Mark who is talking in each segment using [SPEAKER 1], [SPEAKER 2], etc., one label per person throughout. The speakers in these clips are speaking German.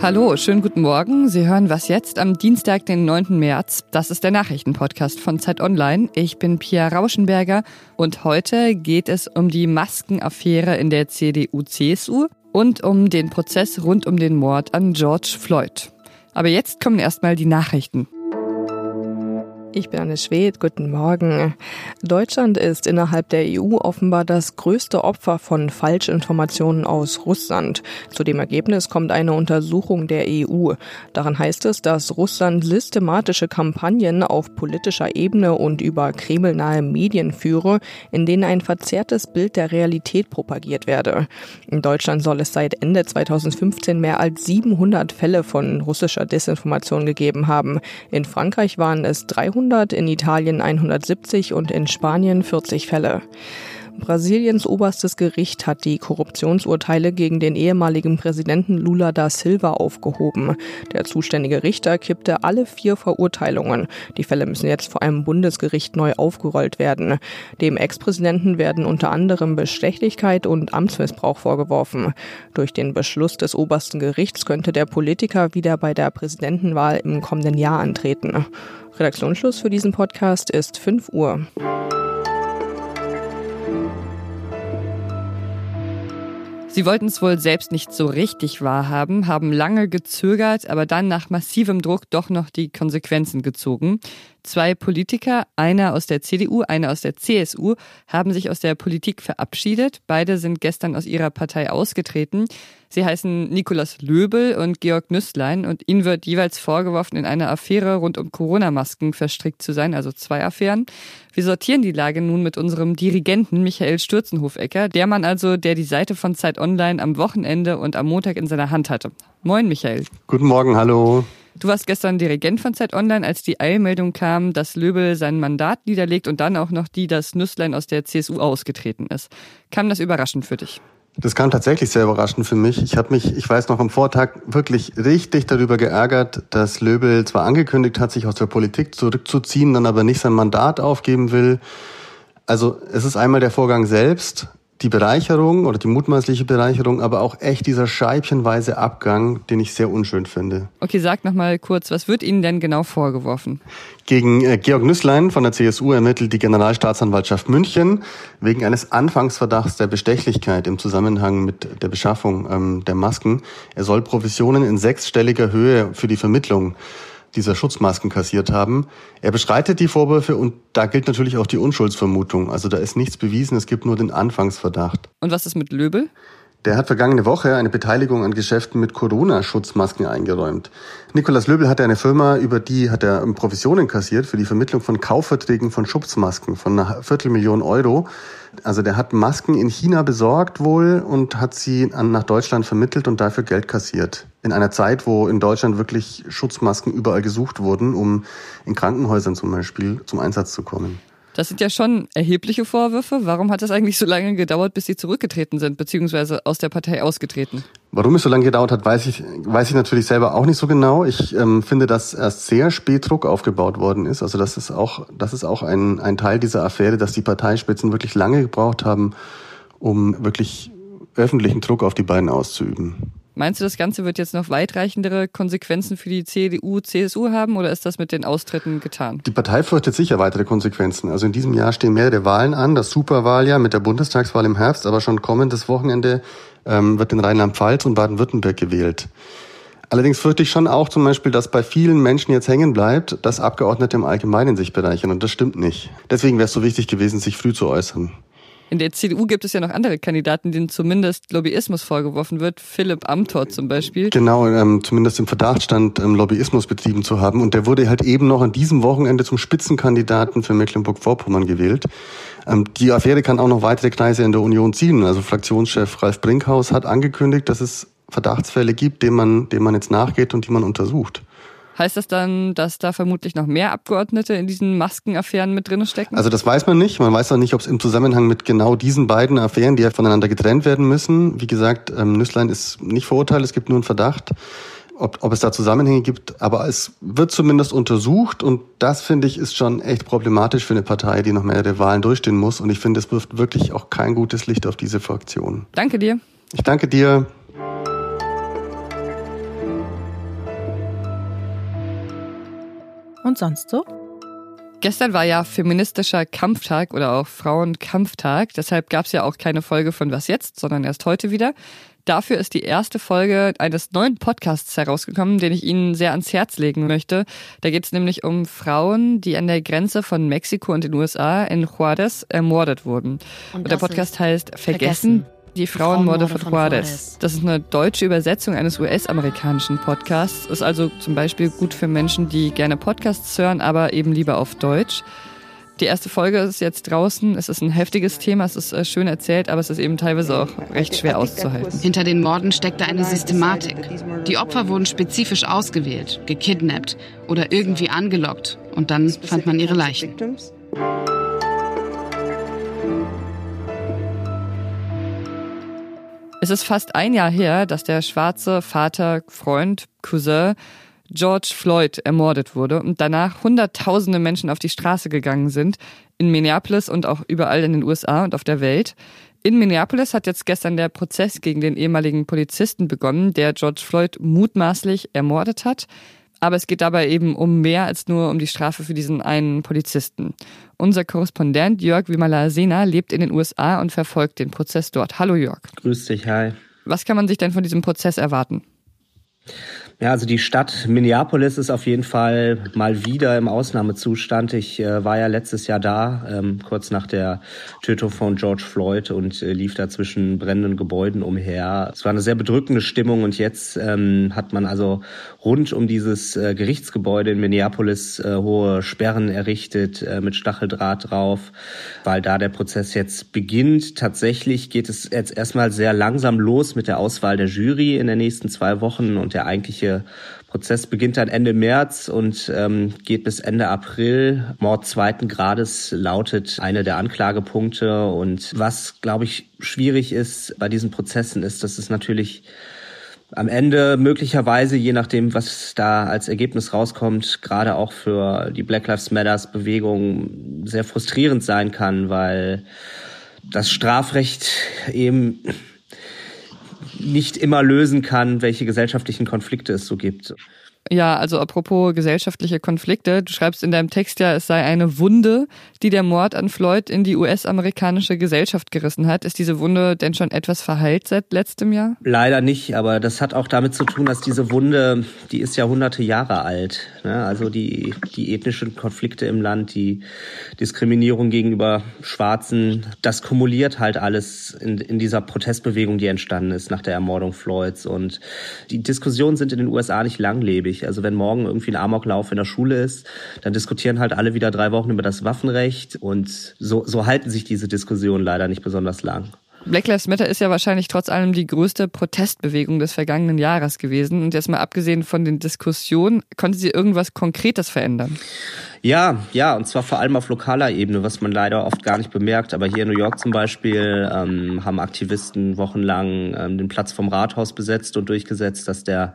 [SPEAKER 1] Hallo, schönen guten Morgen. Sie hören was jetzt am Dienstag, den 9. März. Das ist der Nachrichtenpodcast von Zeit Online. Ich bin Pia Rauschenberger und heute geht es um die Maskenaffäre in der CDU-CSU und um den Prozess rund um den Mord an George Floyd. Aber jetzt kommen erstmal die Nachrichten.
[SPEAKER 2] Ich bin Anne Schwed, guten Morgen. Deutschland ist innerhalb der EU offenbar das größte Opfer von Falschinformationen aus Russland. Zu dem Ergebnis kommt eine Untersuchung der EU. Daran heißt es, dass Russland systematische Kampagnen auf politischer Ebene und über kremlnahe Medien führe, in denen ein verzerrtes Bild der Realität propagiert werde. In Deutschland soll es seit Ende 2015 mehr als 700 Fälle von russischer Desinformation gegeben haben. In Frankreich waren es 300 200, in Italien 170 und in Spanien 40 Fälle. Brasiliens oberstes Gericht hat die Korruptionsurteile gegen den ehemaligen Präsidenten Lula da Silva aufgehoben. Der zuständige Richter kippte alle vier Verurteilungen. Die Fälle müssen jetzt vor einem Bundesgericht neu aufgerollt werden. Dem Ex-Präsidenten werden unter anderem Bestechlichkeit und Amtsmissbrauch vorgeworfen. Durch den Beschluss des obersten Gerichts könnte der Politiker wieder bei der Präsidentenwahl im kommenden Jahr antreten. Redaktionsschluss für diesen Podcast ist 5 Uhr.
[SPEAKER 1] Sie wollten es wohl selbst nicht so richtig wahrhaben, haben lange gezögert, aber dann nach massivem Druck doch noch die Konsequenzen gezogen. Zwei Politiker, einer aus der CDU, einer aus der CSU, haben sich aus der Politik verabschiedet. Beide sind gestern aus ihrer Partei ausgetreten. Sie heißen Nikolaus Löbel und Georg Nüßlein und ihnen wird jeweils vorgeworfen, in einer Affäre rund um Corona-Masken verstrickt zu sein, also zwei Affären. Wir sortieren die Lage nun mit unserem Dirigenten Michael Stürzenhofecker, der Mann also, der die Seite von Zeit Online am Wochenende und am Montag in seiner Hand hatte. Moin, Michael.
[SPEAKER 3] Guten Morgen, hallo.
[SPEAKER 1] Du warst gestern Dirigent von Zeit Online, als die Eilmeldung kam, dass Löbel sein Mandat niederlegt und dann auch noch die, dass Nüsslein aus der CSU ausgetreten ist. Kam das überraschend für dich?
[SPEAKER 3] Das kam tatsächlich sehr überraschend für mich. Ich habe mich, ich weiß noch am Vortag wirklich richtig darüber geärgert, dass Löbel zwar angekündigt hat, sich aus der Politik zurückzuziehen, dann aber nicht sein Mandat aufgeben will. Also es ist einmal der Vorgang selbst, die Bereicherung oder die mutmaßliche Bereicherung, aber auch echt dieser scheibchenweise Abgang, den ich sehr unschön finde.
[SPEAKER 1] Okay, sag noch mal kurz, was wird Ihnen denn genau vorgeworfen?
[SPEAKER 3] Gegen äh, Georg Nüßlein von der CSU ermittelt die Generalstaatsanwaltschaft München wegen eines Anfangsverdachts der Bestechlichkeit im Zusammenhang mit der Beschaffung ähm, der Masken. Er soll Provisionen in sechsstelliger Höhe für die Vermittlung dieser Schutzmasken kassiert haben. Er beschreitet die Vorwürfe und da gilt natürlich auch die Unschuldsvermutung. Also da ist nichts bewiesen, es gibt nur den Anfangsverdacht.
[SPEAKER 1] Und was ist mit Löbel?
[SPEAKER 3] Der hat vergangene Woche eine Beteiligung an Geschäften mit Corona-Schutzmasken eingeräumt. Nikolas Löbel hatte eine Firma, über die hat er Provisionen kassiert für die Vermittlung von Kaufverträgen von Schutzmasken von einer Viertelmillion Euro. Also der hat Masken in China besorgt wohl und hat sie nach Deutschland vermittelt und dafür Geld kassiert. In einer Zeit, wo in Deutschland wirklich Schutzmasken überall gesucht wurden, um in Krankenhäusern zum Beispiel zum Einsatz zu kommen.
[SPEAKER 1] Das sind ja schon erhebliche Vorwürfe. Warum hat das eigentlich so lange gedauert, bis Sie zurückgetreten sind, beziehungsweise aus der Partei ausgetreten?
[SPEAKER 3] Warum es so lange gedauert hat, weiß ich, weiß ich natürlich selber auch nicht so genau. Ich ähm, finde, dass erst sehr spät Druck aufgebaut worden ist. Also das ist auch, das ist auch ein, ein Teil dieser Affäre, dass die Parteispitzen wirklich lange gebraucht haben, um wirklich öffentlichen Druck auf die beiden auszuüben.
[SPEAKER 1] Meinst du, das Ganze wird jetzt noch weitreichendere Konsequenzen für die CDU, CSU haben oder ist das mit den Austritten getan?
[SPEAKER 3] Die Partei fürchtet sicher weitere Konsequenzen. Also in diesem Jahr stehen mehrere Wahlen an, das Superwahljahr mit der Bundestagswahl im Herbst, aber schon kommendes Wochenende ähm, wird in Rheinland-Pfalz und Baden-Württemberg gewählt. Allerdings fürchte ich schon auch zum Beispiel, dass bei vielen Menschen jetzt hängen bleibt, dass Abgeordnete im Allgemeinen sich bereichern und das stimmt nicht. Deswegen wäre es so wichtig gewesen, sich früh zu äußern.
[SPEAKER 1] In der CDU gibt es ja noch andere Kandidaten, denen zumindest Lobbyismus vorgeworfen wird. Philipp Amthor zum Beispiel.
[SPEAKER 3] Genau, ähm, zumindest im Verdacht stand, ähm, Lobbyismus betrieben zu haben. Und der wurde halt eben noch an diesem Wochenende zum Spitzenkandidaten für Mecklenburg-Vorpommern gewählt. Ähm, die Affäre kann auch noch weitere Kreise in der Union ziehen. Also Fraktionschef Ralf Brinkhaus hat angekündigt, dass es Verdachtsfälle gibt, denen man, denen man jetzt nachgeht und die man untersucht.
[SPEAKER 1] Heißt das dann, dass da vermutlich noch mehr Abgeordnete in diesen Maskenaffären mit drin stecken?
[SPEAKER 3] Also das weiß man nicht. Man weiß auch nicht, ob es im Zusammenhang mit genau diesen beiden Affären, die ja voneinander getrennt werden müssen. Wie gesagt, ähm, Nüsslein ist nicht verurteilt, es gibt nur einen Verdacht. ob, ob es da Zusammenhänge gibt, aber es wird zumindest untersucht und das finde ich ist schon echt problematisch für eine Partei, die noch mehrere Wahlen durchstehen muss und ich finde, es wirft wirklich auch kein gutes Licht auf diese Fraktion.
[SPEAKER 1] Danke dir.
[SPEAKER 3] Ich danke dir.
[SPEAKER 2] Und sonst so?
[SPEAKER 1] Gestern war ja feministischer Kampftag oder auch Frauenkampftag. Deshalb gab es ja auch keine Folge von Was jetzt, sondern erst heute wieder. Dafür ist die erste Folge eines neuen Podcasts herausgekommen, den ich Ihnen sehr ans Herz legen möchte. Da geht es nämlich um Frauen, die an der Grenze von Mexiko und den USA in Juarez ermordet wurden. Und, und der Podcast heißt Vergessen. Vergessen. Die Frauenmorde von Juarez. Das ist eine deutsche Übersetzung eines US-amerikanischen Podcasts. Ist also zum Beispiel gut für Menschen, die gerne Podcasts hören, aber eben lieber auf Deutsch. Die erste Folge ist jetzt draußen. Es ist ein heftiges Thema, es ist äh, schön erzählt, aber es ist eben teilweise auch recht schwer auszuhalten.
[SPEAKER 4] Hinter den Morden steckte eine Systematik. Die Opfer wurden spezifisch ausgewählt, gekidnappt oder irgendwie angelockt und dann fand man ihre Leichen.
[SPEAKER 1] Es ist fast ein Jahr her, dass der schwarze Vater, Freund, Cousin George Floyd ermordet wurde und danach Hunderttausende Menschen auf die Straße gegangen sind, in Minneapolis und auch überall in den USA und auf der Welt. In Minneapolis hat jetzt gestern der Prozess gegen den ehemaligen Polizisten begonnen, der George Floyd mutmaßlich ermordet hat. Aber es geht dabei eben um mehr als nur um die Strafe für diesen einen Polizisten. Unser Korrespondent Jörg Wimala-Sena lebt in den USA und verfolgt den Prozess dort. Hallo Jörg.
[SPEAKER 5] Grüß dich, hi.
[SPEAKER 1] Was kann man sich denn von diesem Prozess erwarten?
[SPEAKER 5] Ja, also die Stadt Minneapolis ist auf jeden Fall mal wieder im Ausnahmezustand. Ich äh, war ja letztes Jahr da, ähm, kurz nach der Tötung von George Floyd und äh, lief da zwischen brennenden Gebäuden umher. Es war eine sehr bedrückende Stimmung und jetzt ähm, hat man also rund um dieses äh, Gerichtsgebäude in Minneapolis äh, hohe Sperren errichtet äh, mit Stacheldraht drauf, weil da der Prozess jetzt beginnt. Tatsächlich geht es jetzt erstmal sehr langsam los mit der Auswahl der Jury in den nächsten zwei Wochen und der eigentliche Prozess beginnt dann Ende März und ähm, geht bis Ende April. Mord zweiten Grades lautet eine der Anklagepunkte. Und was, glaube ich, schwierig ist bei diesen Prozessen, ist, dass es natürlich am Ende möglicherweise, je nachdem, was da als Ergebnis rauskommt, gerade auch für die Black Lives Matters Bewegung sehr frustrierend sein kann, weil das Strafrecht eben nicht immer lösen kann, welche gesellschaftlichen Konflikte es so gibt.
[SPEAKER 1] Ja, also apropos gesellschaftliche Konflikte, du schreibst in deinem Text ja, es sei eine Wunde, die der Mord an Floyd in die US-amerikanische Gesellschaft gerissen hat. Ist diese Wunde denn schon etwas verheilt seit letztem Jahr?
[SPEAKER 5] Leider nicht, aber das hat auch damit zu tun, dass diese Wunde, die ist ja hunderte Jahre alt. Ne? Also die, die ethnischen Konflikte im Land, die Diskriminierung gegenüber Schwarzen, das kumuliert halt alles in, in dieser Protestbewegung, die entstanden ist nach der Ermordung Floyds. Und die Diskussionen sind in den USA nicht langlebig schwierig. Also wenn morgen irgendwie ein Amoklauf in der Schule ist, dann diskutieren halt alle wieder drei Wochen über das Waffenrecht und so, so halten sich diese Diskussionen leider nicht besonders lang.
[SPEAKER 1] Black Lives Matter ist ja wahrscheinlich trotz allem die größte Protestbewegung des vergangenen Jahres gewesen. Und jetzt mal abgesehen von den Diskussionen, konnte sie irgendwas Konkretes verändern?
[SPEAKER 5] Ja, ja, und zwar vor allem auf lokaler Ebene, was man leider oft gar nicht bemerkt. Aber hier in New York zum Beispiel ähm, haben Aktivisten wochenlang ähm, den Platz vom Rathaus besetzt und durchgesetzt, dass der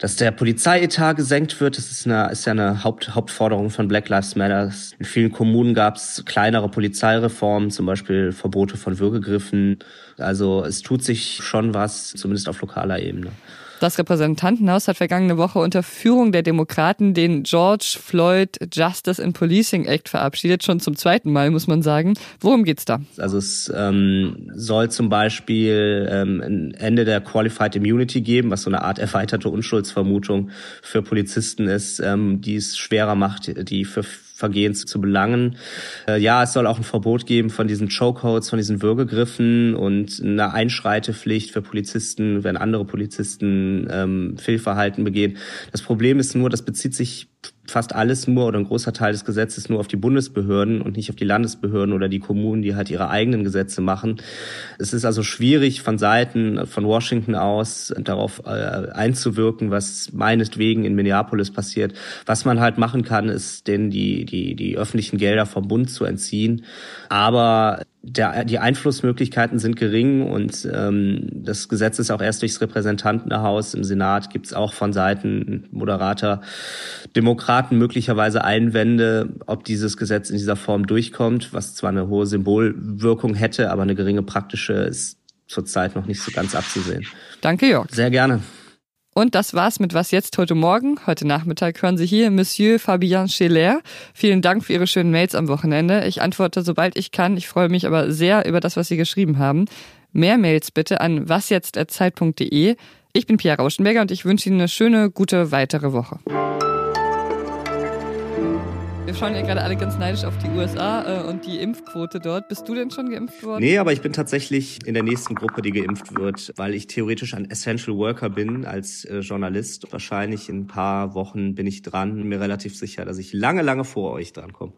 [SPEAKER 5] dass der Polizeietat gesenkt wird. Das ist, eine, ist ja eine Haupt, Hauptforderung von Black Lives Matter. In vielen Kommunen gab es kleinere Polizeireformen, zum Beispiel Verbote von Würgegriffen. Also es tut sich schon was, zumindest auf lokaler Ebene.
[SPEAKER 1] Das Repräsentantenhaus hat vergangene Woche unter Führung der Demokraten den George Floyd Justice and Policing Act verabschiedet, schon zum zweiten Mal, muss man sagen. Worum geht's da?
[SPEAKER 5] Also es ähm, soll zum Beispiel ähm, ein Ende der Qualified Immunity geben, was so eine Art erweiterte Unschuldsvermutung für Polizisten ist, ähm, die es schwerer macht, die für Vergehens zu belangen. Äh, ja, es soll auch ein Verbot geben von diesen Chokeholds, von diesen Würgegriffen und eine Einschreitepflicht für Polizisten, wenn andere Polizisten ähm, Fehlverhalten begehen. Das Problem ist nur, das bezieht sich fast alles nur oder ein großer Teil des Gesetzes nur auf die Bundesbehörden und nicht auf die Landesbehörden oder die Kommunen, die halt ihre eigenen Gesetze machen. Es ist also schwierig von Seiten von Washington aus darauf äh, einzuwirken, was meinetwegen in Minneapolis passiert. Was man halt machen kann, ist denen die, die, die öffentlichen Gelder vom Bund zu entziehen. Aber der, die Einflussmöglichkeiten sind gering und ähm, das Gesetz ist auch erst durchs Repräsentantenhaus. Im Senat gibt es auch von Seiten moderater Demokraten möglicherweise Einwände, ob dieses Gesetz in dieser Form durchkommt, was zwar eine hohe Symbolwirkung hätte, aber eine geringe praktische ist zurzeit noch nicht so ganz abzusehen.
[SPEAKER 1] Danke, Jörg.
[SPEAKER 5] Sehr gerne.
[SPEAKER 1] Und das war's mit Was jetzt heute Morgen. Heute Nachmittag hören Sie hier Monsieur Fabien Scheller. Vielen Dank für Ihre schönen Mails am Wochenende. Ich antworte, sobald ich kann. Ich freue mich aber sehr über das, was Sie geschrieben haben. Mehr Mails bitte an wasjetzt.zeit.de. Ich bin Pia Rauschenberger und ich wünsche Ihnen eine schöne, gute weitere Woche. Wir schauen ja gerade alle ganz neidisch auf die USA äh, und die Impfquote dort. Bist du denn schon geimpft worden?
[SPEAKER 5] Nee, aber ich bin tatsächlich in der nächsten Gruppe, die geimpft wird, weil ich theoretisch ein Essential Worker bin als äh, Journalist. Wahrscheinlich in ein paar Wochen bin ich dran. Mir relativ sicher, dass ich lange, lange vor euch drankomme.